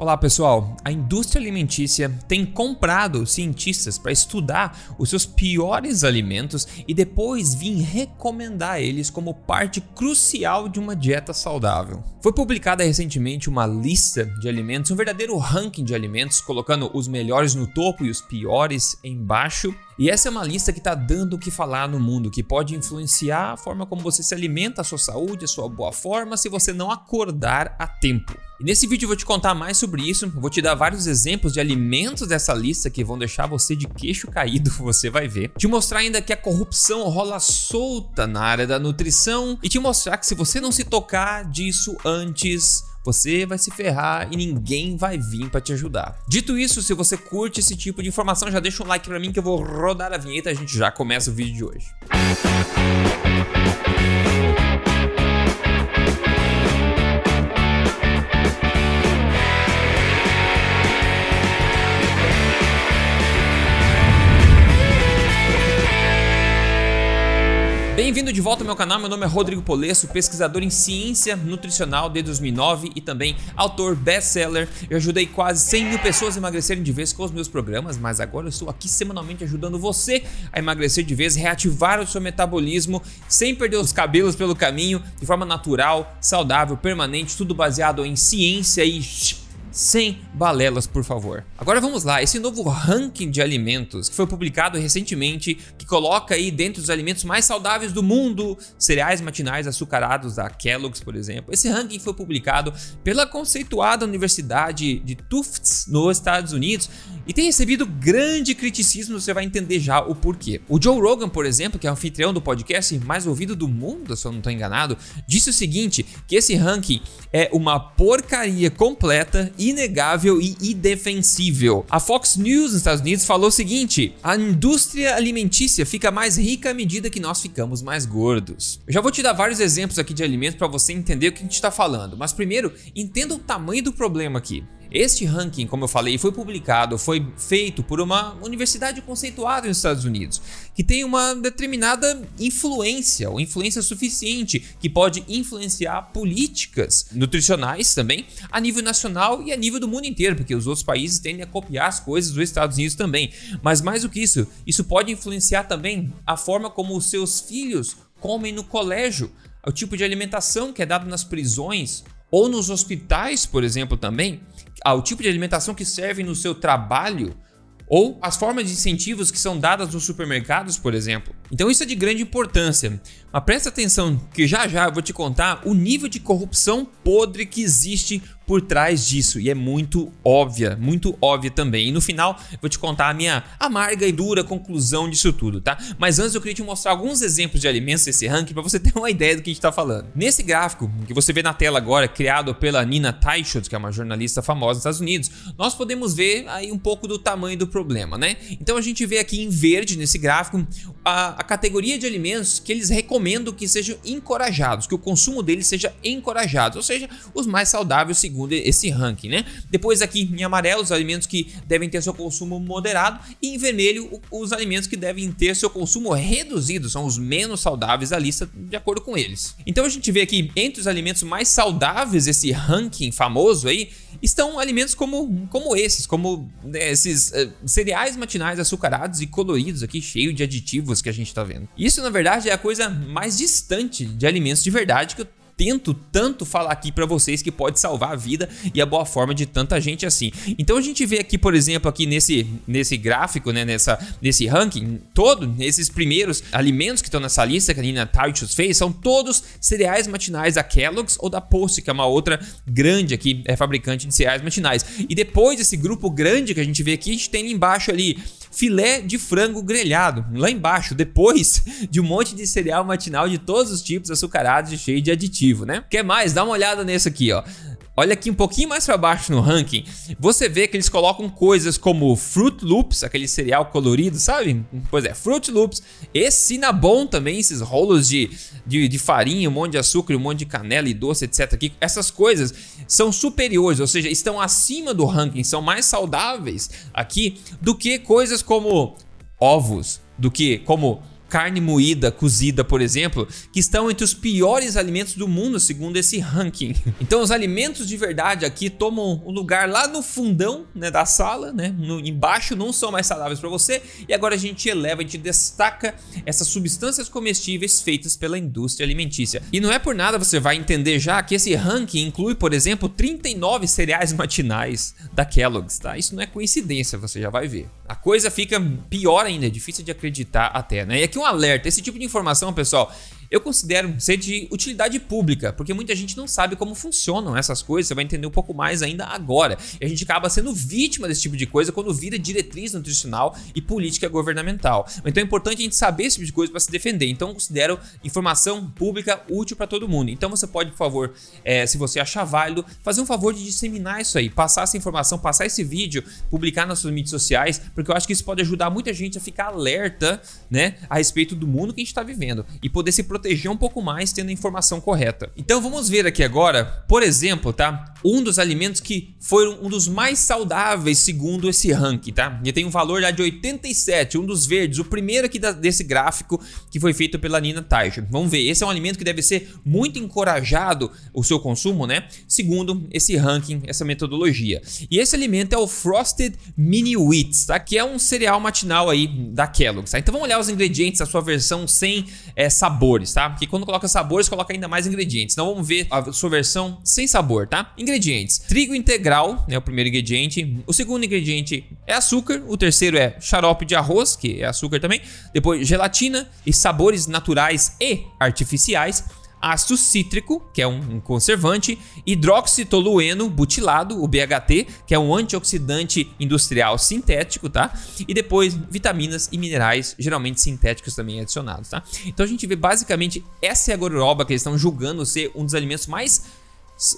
Olá pessoal, a indústria alimentícia tem comprado cientistas para estudar os seus piores alimentos e depois vir recomendar eles como parte crucial de uma dieta saudável. Foi publicada recentemente uma lista de alimentos, um verdadeiro ranking de alimentos, colocando os melhores no topo e os piores embaixo. E essa é uma lista que está dando o que falar no mundo, que pode influenciar a forma como você se alimenta, a sua saúde, a sua boa forma, se você não acordar a tempo. E nesse vídeo eu vou te contar mais sobre isso, vou te dar vários exemplos de alimentos dessa lista que vão deixar você de queixo caído, você vai ver. Te mostrar ainda que a corrupção rola solta na área da nutrição e te mostrar que se você não se tocar disso antes, você vai se ferrar e ninguém vai vir para te ajudar. Dito isso, se você curte esse tipo de informação, já deixa um like para mim que eu vou rodar a vinheta e a gente já começa o vídeo de hoje. Bem-vindo de volta ao meu canal, meu nome é Rodrigo Polesso, pesquisador em ciência nutricional desde 2009 e também autor best-seller. Eu ajudei quase 100 mil pessoas a emagrecerem de vez com os meus programas, mas agora eu estou aqui semanalmente ajudando você a emagrecer de vez, reativar o seu metabolismo sem perder os cabelos pelo caminho, de forma natural, saudável, permanente, tudo baseado em ciência e sem balelas, por favor. Agora vamos lá, esse novo ranking de alimentos que foi publicado recentemente, que coloca aí dentro dos alimentos mais saudáveis do mundo, cereais matinais açucarados da Kellogg's, por exemplo. Esse ranking foi publicado pela conceituada Universidade de Tufts nos Estados Unidos e tem recebido grande criticismo, você vai entender já o porquê. O Joe Rogan, por exemplo, que é anfitrião do podcast mais ouvido do mundo, se eu não estou enganado, disse o seguinte, que esse ranking é uma porcaria completa inegável e indefensível. A Fox News nos Estados Unidos falou o seguinte: a indústria alimentícia fica mais rica à medida que nós ficamos mais gordos. Eu já vou te dar vários exemplos aqui de alimentos para você entender o que a gente está falando, mas primeiro entenda o tamanho do problema aqui. Este ranking, como eu falei, foi publicado, foi feito por uma universidade conceituada nos Estados Unidos, que tem uma determinada influência, ou influência suficiente, que pode influenciar políticas nutricionais também, a nível nacional e a nível do mundo inteiro, porque os outros países tendem a copiar as coisas dos Estados Unidos também. Mas mais do que isso, isso pode influenciar também a forma como os seus filhos comem no colégio, o tipo de alimentação que é dado nas prisões ou nos hospitais, por exemplo, também, ao tipo de alimentação que serve no seu trabalho ou as formas de incentivos que são dadas nos supermercados, por exemplo. Então isso é de grande importância. Mas presta atenção que já já eu vou te contar o nível de corrupção podre que existe por trás disso e é muito óbvia, muito óbvia também. E no final vou te contar a minha amarga e dura conclusão disso tudo, tá? Mas antes eu queria te mostrar alguns exemplos de alimentos desse ranking para você ter uma ideia do que a gente está falando. Nesse gráfico que você vê na tela agora, criado pela Nina Teicholz, que é uma jornalista famosa nos Estados Unidos, nós podemos ver aí um pouco do tamanho do problema, né? Então a gente vê aqui em verde nesse gráfico a, a categoria de alimentos que eles recomendam que sejam encorajados, que o consumo deles seja encorajado, ou seja, os mais saudáveis segundo esse ranking, né? Depois aqui em amarelo os alimentos que devem ter seu consumo moderado e em vermelho os alimentos que devem ter seu consumo reduzido, são os menos saudáveis da lista de acordo com eles. Então a gente vê aqui entre os alimentos mais saudáveis esse ranking famoso aí estão alimentos como, como esses, como né, esses uh, cereais matinais açucarados e coloridos aqui, cheio de aditivos que a gente está vendo. Isso na verdade é a coisa mais distante de alimentos de verdade que eu tento tanto falar aqui para vocês que pode salvar a vida e a boa forma de tanta gente assim. Então a gente vê aqui, por exemplo, aqui nesse, nesse gráfico, né, nessa, nesse ranking todo, esses primeiros alimentos que estão nessa lista que a Nina Titus fez, são todos cereais matinais da Kellogg's ou da Post, que é uma outra grande aqui, é fabricante de cereais matinais. E depois desse grupo grande que a gente vê aqui, a gente tem embaixo ali filé de frango grelhado, lá embaixo, depois de um monte de cereal matinal de todos os tipos, açucarados e cheio de né? Quer mais? Dá uma olhada nesse aqui, ó. Olha aqui um pouquinho mais para baixo no ranking, você vê que eles colocam coisas como Fruit Loops, aquele cereal colorido, sabe? Pois é, Fruit Loops, e Cinnabon também, esses rolos de, de, de, farinha, um monte de açúcar, um monte de canela e doce, etc. Aqui, essas coisas são superiores, ou seja, estão acima do ranking, são mais saudáveis aqui do que coisas como ovos, do que como carne moída, cozida, por exemplo, que estão entre os piores alimentos do mundo, segundo esse ranking. Então, os alimentos de verdade aqui tomam um lugar lá no fundão né, da sala, né? No, embaixo não são mais saudáveis para você. E agora a gente eleva, a gente destaca essas substâncias comestíveis feitas pela indústria alimentícia. E não é por nada você vai entender já que esse ranking inclui, por exemplo, 39 cereais matinais da Kellogg's, tá? Isso não é coincidência, você já vai ver. A coisa fica pior ainda, é difícil de acreditar até, né? E aqui um alerta, esse tipo de informação, pessoal, eu considero ser de utilidade pública, porque muita gente não sabe como funcionam essas coisas, você vai entender um pouco mais ainda agora. E a gente acaba sendo vítima desse tipo de coisa quando vira diretriz nutricional e política governamental. Então é importante a gente saber esse tipo de coisa para se defender. Então considero informação pública útil para todo mundo. Então você pode, por favor, é, se você achar válido, fazer um favor de disseminar isso aí, passar essa informação, passar esse vídeo, publicar nas suas mídias sociais, porque eu acho que isso pode ajudar muita gente a ficar alerta, né, a respeito do mundo que a gente está vivendo e poder se proteger proteger um pouco mais tendo a informação correta. Então vamos ver aqui agora, por exemplo, tá? Um dos alimentos que foram um dos mais saudáveis segundo esse ranking, tá? E tem um valor lá de 87, um dos verdes, o primeiro aqui da, desse gráfico que foi feito pela Nina Teicher. Vamos ver, esse é um alimento que deve ser muito encorajado o seu consumo, né? Segundo esse ranking, essa metodologia. E esse alimento é o Frosted Mini Wheats, tá? Que é um cereal matinal aí da Kellogg's, tá? Então vamos olhar os ingredientes da sua versão sem é, sabores sabores, tá? Porque quando coloca sabores, coloca ainda mais ingredientes. Então vamos ver a sua versão sem sabor, tá? Ingredientes: trigo integral, né, o primeiro ingrediente. O segundo ingrediente é açúcar, o terceiro é xarope de arroz, que é açúcar também. Depois gelatina e sabores naturais e artificiais ácido cítrico, que é um conservante, hidroxitolueno butilado, o BHT, que é um antioxidante industrial sintético, tá? E depois vitaminas e minerais, geralmente sintéticos também adicionados, tá? Então a gente vê basicamente essa é a gororoba que eles estão julgando ser um dos alimentos mais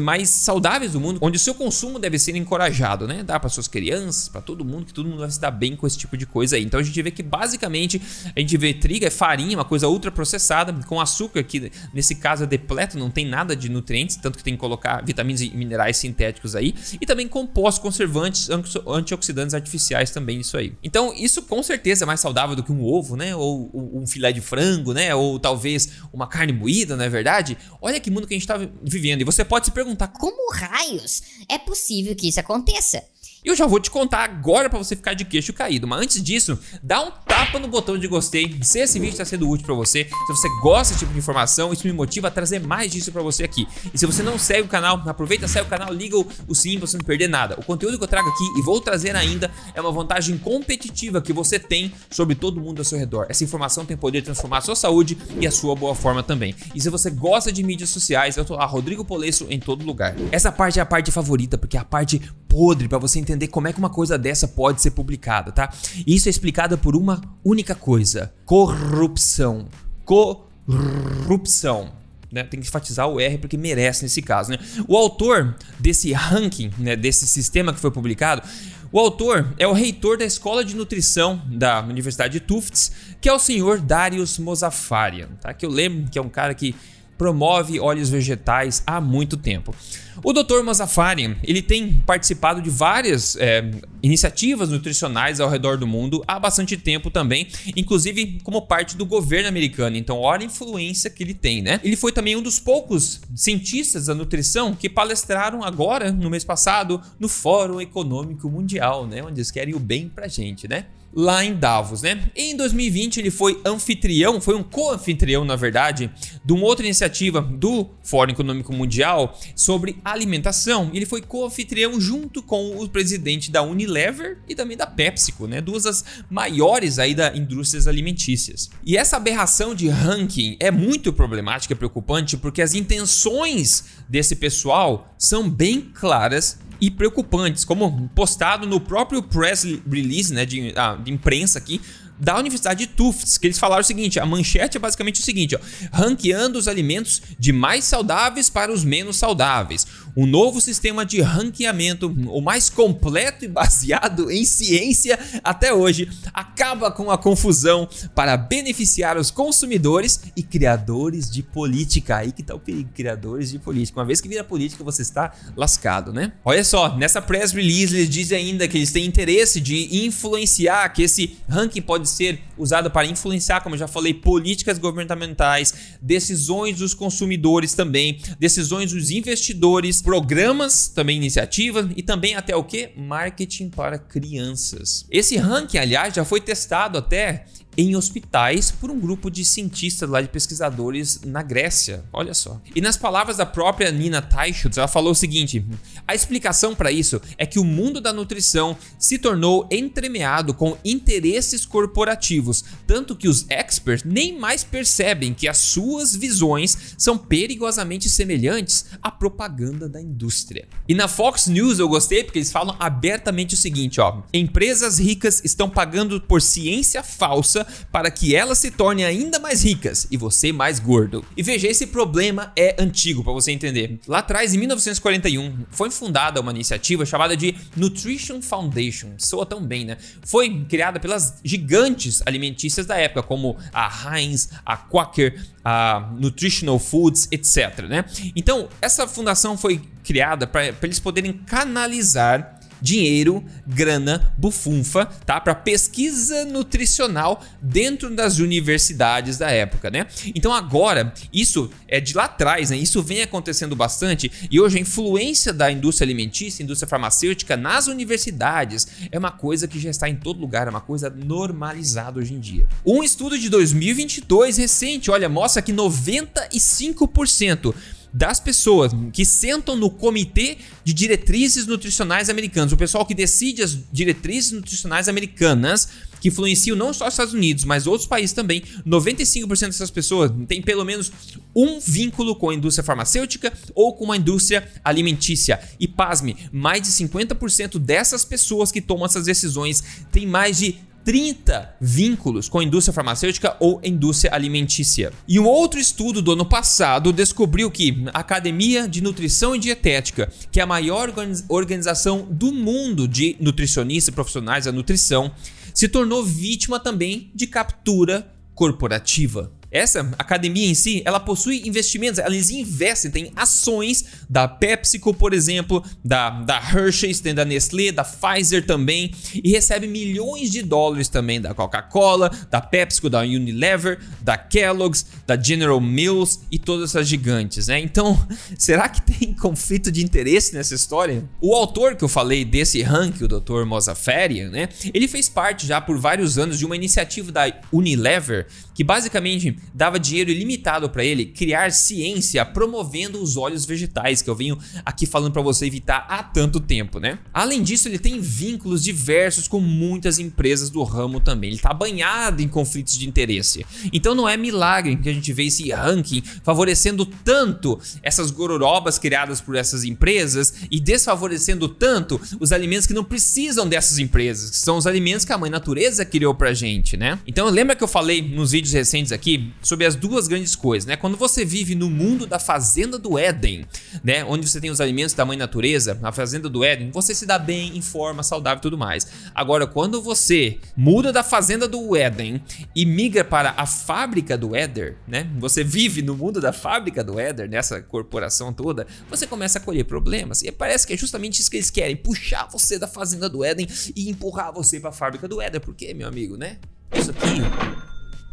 mais saudáveis do mundo, onde o seu consumo deve ser encorajado, né? Dá para suas crianças, para todo mundo, que todo mundo vai se dar bem com esse tipo de coisa aí. Então a gente vê que basicamente a gente vê trigo é farinha, uma coisa ultra processada, com açúcar, que nesse caso é depleto, não tem nada de nutrientes, tanto que tem que colocar vitaminas e minerais sintéticos aí, e também compostos conservantes, antioxidantes artificiais também isso aí. Então isso com certeza é mais saudável do que um ovo, né? Ou um filé de frango, né? Ou talvez uma carne moída, não é verdade? Olha que mundo que a gente está vivendo. E você pode pode se perguntar: como raios é possível que isso aconteça? E eu já vou te contar agora para você ficar de queixo caído. Mas antes disso, dá um tapa no botão de gostei se esse vídeo está sendo útil para você. Se você gosta desse tipo de informação, isso me motiva a trazer mais disso para você aqui. E se você não segue o canal, aproveita, segue o canal, liga o, sininho para você não perder nada. O conteúdo que eu trago aqui e vou trazer ainda é uma vantagem competitiva que você tem sobre todo mundo ao seu redor. Essa informação tem poder de transformar a sua saúde e a sua boa forma também. E se você gosta de mídias sociais, eu tô lá, Rodrigo Polesso, em todo lugar. Essa parte é a parte favorita, porque é a parte podre para você entender como é que uma coisa dessa pode ser publicada, tá? Isso é explicado por uma única coisa: corrupção. Corrupção. Né? Tem que enfatizar o R porque merece nesse caso. Né? O autor desse ranking, né, desse sistema que foi publicado, o autor é o reitor da Escola de Nutrição da Universidade de Tufts, que é o senhor Darius Mozafarian, tá? Que eu lembro que é um cara que promove óleos vegetais há muito tempo. O Dr. Mazafari, ele tem participado de várias é, iniciativas nutricionais ao redor do mundo há bastante tempo também, inclusive como parte do governo americano. Então, olha a influência que ele tem, né? Ele foi também um dos poucos cientistas da nutrição que palestraram agora, no mês passado, no Fórum Econômico Mundial, né? Onde eles querem o bem pra gente, né? Lá em Davos, né? Em 2020 ele foi anfitrião, foi um co-anfitrião, na verdade, de uma outra iniciativa do Fórum Econômico Mundial sobre alimentação. Ele foi co-anfitrião junto com o presidente da Unilever e também da PepsiCo, né? Duas das maiores aí da indústrias alimentícias. E essa aberração de ranking é muito problemática e preocupante porque as intenções desse pessoal são bem claras e preocupantes, como postado no próprio press release né, de, ah, de imprensa aqui da Universidade de Tufts, que eles falaram o seguinte: a manchete é basicamente o seguinte, ó, ranqueando os alimentos de mais saudáveis para os menos saudáveis. Um novo sistema de ranqueamento, o mais completo e baseado em ciência até hoje, acaba com a confusão para beneficiar os consumidores e criadores de política. Aí que tá o perigo, criadores de política. Uma vez que vira política, você está lascado, né? Olha só, nessa press release eles dizem ainda que eles têm interesse de influenciar, que esse ranking pode ser usado para influenciar, como eu já falei, políticas governamentais, decisões dos consumidores também, decisões dos investidores, programas, também iniciativas e também até o que? Marketing para crianças. Esse ranking, aliás, já foi testado até em hospitais por um grupo de cientistas lá de pesquisadores na Grécia. Olha só. E nas palavras da própria Nina Teichholz, ela falou o seguinte: a explicação para isso é que o mundo da nutrição se tornou entremeado com interesses corporativos, tanto que os experts nem mais percebem que as suas visões são perigosamente semelhantes à propaganda da indústria. E na Fox News eu gostei porque eles falam abertamente o seguinte, ó: empresas ricas estão pagando por ciência falsa para que elas se tornem ainda mais ricas e você mais gordo. E veja, esse problema é antigo para você entender. Lá atrás, em 1941, foi fundada uma iniciativa chamada de Nutrition Foundation. Soa tão bem, né? Foi criada pelas gigantes alimentícias da época, como a Heinz, a Quaker, a Nutritional Foods, etc. Né? Então, essa fundação foi criada para eles poderem canalizar dinheiro, grana, bufunfa, tá? Para pesquisa nutricional dentro das universidades da época, né? Então agora, isso é de lá atrás, né? Isso vem acontecendo bastante e hoje a influência da indústria alimentícia, indústria farmacêutica nas universidades é uma coisa que já está em todo lugar, é uma coisa normalizada hoje em dia. Um estudo de 2022 recente, olha, mostra que 95% das pessoas que sentam no comitê de diretrizes nutricionais americanos, o pessoal que decide as diretrizes nutricionais americanas, que influenciam não só os Estados Unidos, mas outros países também, 95% dessas pessoas têm pelo menos um vínculo com a indústria farmacêutica ou com a indústria alimentícia. E pasme, mais de 50% dessas pessoas que tomam essas decisões têm mais de 30 vínculos com a indústria farmacêutica ou indústria alimentícia. E um outro estudo do ano passado descobriu que a Academia de Nutrição e Dietética, que é a maior organização do mundo de nutricionistas profissionais da nutrição, se tornou vítima também de captura corporativa. Essa academia em si, ela possui investimentos, eles investem, tem ações da PepsiCo, por exemplo, da, da Hershey's, tem da Nestlé, da Pfizer também, e recebe milhões de dólares também da Coca-Cola, da PepsiCo, da Unilever, da Kellogg's, da General Mills e todas essas gigantes, né? Então, será que tem conflito de interesse nessa história? O autor que eu falei desse ranking, o Dr. Mozaffarian, né? Ele fez parte já por vários anos de uma iniciativa da Unilever que basicamente dava dinheiro ilimitado para ele criar ciência promovendo os óleos vegetais, que eu venho aqui falando para você evitar há tanto tempo, né? Além disso, ele tem vínculos diversos com muitas empresas do ramo também. Ele tá banhado em conflitos de interesse. Então não é milagre que a gente vê esse ranking favorecendo tanto essas gororobas criadas por essas empresas e desfavorecendo tanto os alimentos que não precisam dessas empresas, que são os alimentos que a mãe natureza criou pra gente, né? Então lembra que eu falei nos vídeos recentes aqui sobre as duas grandes coisas, né? Quando você vive no mundo da fazenda do Éden, né, onde você tem os alimentos da mãe natureza, na fazenda do Éden, você se dá bem, em forma, saudável e tudo mais. Agora, quando você muda da fazenda do Éden e migra para a fábrica do Éder, né? Você vive no mundo da fábrica do Éder, nessa corporação toda, você começa a colher problemas. E parece que é justamente isso que eles querem, puxar você da fazenda do Éden e empurrar você para a fábrica do Éder. Por quê, meu amigo, né? Isso aqui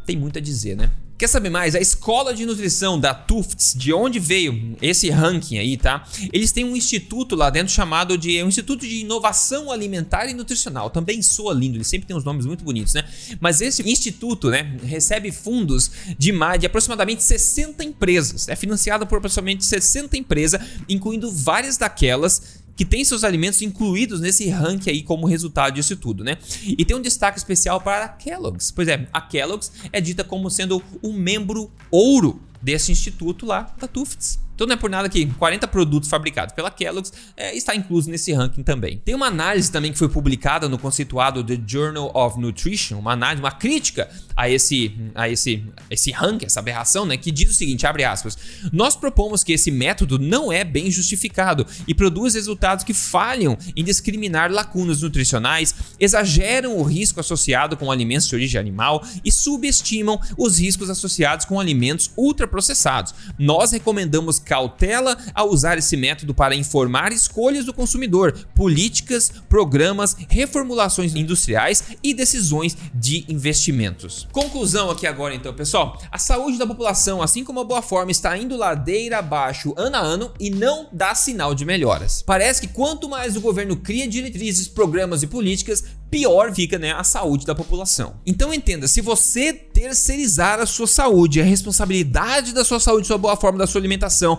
tem muito a dizer, né? Quer saber mais? A escola de nutrição da Tufts, de onde veio esse ranking aí, tá? Eles têm um instituto lá dentro chamado de é um Instituto de Inovação Alimentar e Nutricional. Também soa lindo, ele sempre tem uns nomes muito bonitos, né? Mas esse instituto, né, recebe fundos de mais de aproximadamente 60 empresas. É financiado por aproximadamente 60 empresas, incluindo várias daquelas que tem seus alimentos incluídos nesse ranking aí como resultado disso tudo, né? E tem um destaque especial para a Kellogg's. Pois é, a Kellogg's é dita como sendo um membro ouro desse instituto lá da Tufts. Então não é por nada que 40 produtos fabricados pela Kellogg's é, está incluso nesse ranking também. Tem uma análise também que foi publicada no conceituado The Journal of Nutrition, uma análise, uma crítica a esse, a esse, esse ranking, essa aberração, né, que diz o seguinte, abre aspas, nós propomos que esse método não é bem justificado e produz resultados que falham em discriminar lacunas nutricionais, exageram o risco associado com alimentos de origem animal e subestimam os riscos associados com alimentos ultraprocessados. Nós recomendamos cautela ao usar esse método para informar escolhas do consumidor, políticas, programas, reformulações industriais e decisões de investimentos. Conclusão aqui agora então, pessoal. A saúde da população, assim como a boa forma, está indo ladeira abaixo ano a ano e não dá sinal de melhoras. Parece que quanto mais o governo cria diretrizes, programas e políticas, pior fica né, a saúde da população. Então entenda, se você terceirizar a sua saúde, a responsabilidade da sua saúde, sua boa forma, da sua alimentação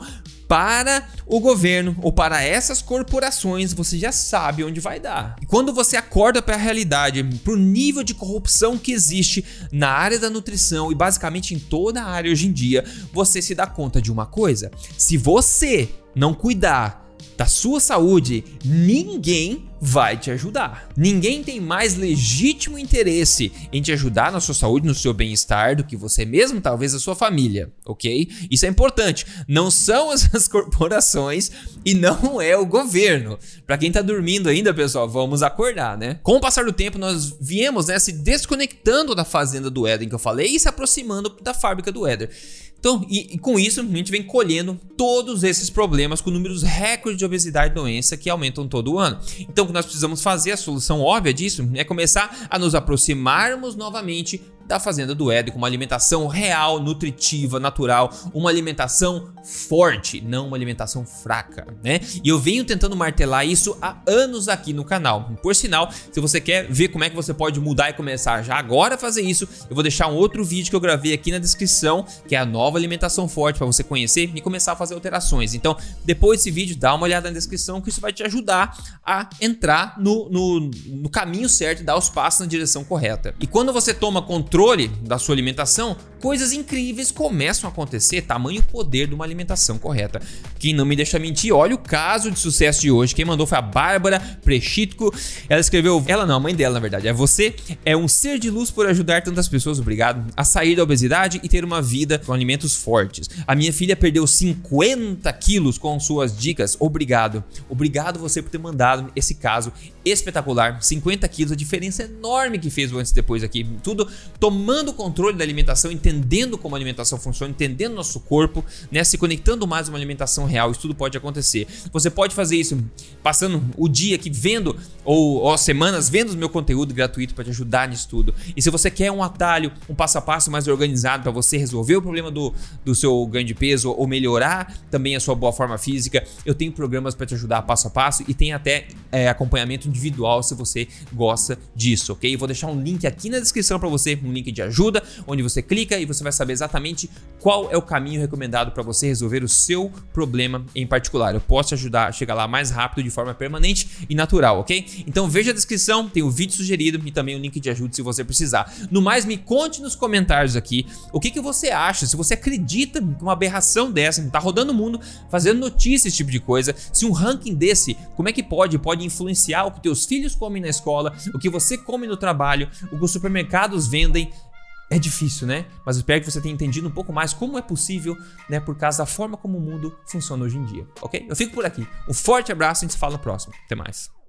para o governo ou para essas corporações, você já sabe onde vai dar. E quando você acorda para a realidade, para o nível de corrupção que existe na área da nutrição e basicamente em toda a área hoje em dia, você se dá conta de uma coisa: se você não cuidar da sua saúde, ninguém vai te ajudar. Ninguém tem mais legítimo interesse em te ajudar na sua saúde, no seu bem-estar, do que você mesmo, talvez a sua família, ok? Isso é importante. Não são as corporações e não é o governo. Para quem tá dormindo ainda, pessoal, vamos acordar, né? Com o passar do tempo, nós viemos né, se desconectando da fazenda do Éden que eu falei e se aproximando da fábrica do Éder. Então, e, e, com isso, a gente vem colhendo todos esses problemas com números recordes de obesidade e doença que aumentam todo ano. Então, o que nós precisamos fazer, a solução óbvia disso, é começar a nos aproximarmos novamente da fazenda do Éden com uma alimentação real, nutritiva, natural, uma alimentação forte, não uma alimentação fraca, né? E eu venho tentando martelar isso há anos aqui no canal. Por sinal, se você quer ver como é que você pode mudar e começar já agora a fazer isso, eu vou deixar um outro vídeo que eu gravei aqui na descrição, que é a nova alimentação forte para você conhecer e começar a fazer alterações. Então, depois desse vídeo, dá uma olhada na descrição que isso vai te ajudar a entrar no, no, no caminho certo e dar os passos na direção correta. E quando você toma controle controle da sua alimentação, coisas incríveis começam a acontecer, tamanho poder de uma alimentação correta. Quem não me deixa mentir, olha o caso de sucesso de hoje. Quem mandou foi a Bárbara Prechitko. Ela escreveu, ela não, a mãe dela, na verdade. É você é um ser de luz por ajudar tantas pessoas, obrigado, a sair da obesidade e ter uma vida com alimentos fortes. A minha filha perdeu 50 quilos com suas dicas, obrigado. Obrigado você por ter mandado esse caso espetacular. 50 quilos, a diferença enorme que fez antes e depois aqui. Tudo tomando o controle da alimentação, entendendo como a alimentação funciona, entendendo nosso corpo, né? Se conectando mais a uma alimentação real, isso tudo pode acontecer. Você pode fazer isso passando o dia aqui vendo, ou, ou semanas vendo o meu conteúdo gratuito para te ajudar nisso tudo. E se você quer um atalho, um passo a passo mais organizado para você resolver o problema do, do seu ganho de peso ou melhorar também a sua boa forma física, eu tenho programas para te ajudar passo a passo e tem até é, acompanhamento individual se você gosta disso, ok? Vou deixar um link aqui na descrição para você, um link de ajuda, onde você clica e você vai saber exatamente qual é o caminho recomendado para você resolver o seu problema em particular. Eu posso te ajudar a chegar lá mais rápido, de forma permanente e natural, ok? Então veja a descrição, tem o vídeo sugerido e também o link de ajuda se você precisar. No mais, me conte nos comentários aqui o que, que você acha, se você acredita que uma aberração dessa tá rodando o mundo fazendo notícia esse tipo de coisa, se um ranking desse, como é que pode? Pode influenciar o que teus filhos comem na escola, o que você come no trabalho, o que os supermercados vendem, é difícil, né? Mas espero que você tenha entendido um pouco mais como é possível, né? Por causa da forma como o mundo funciona hoje em dia, ok? Eu fico por aqui. Um forte abraço e a gente se fala no próximo. Até mais.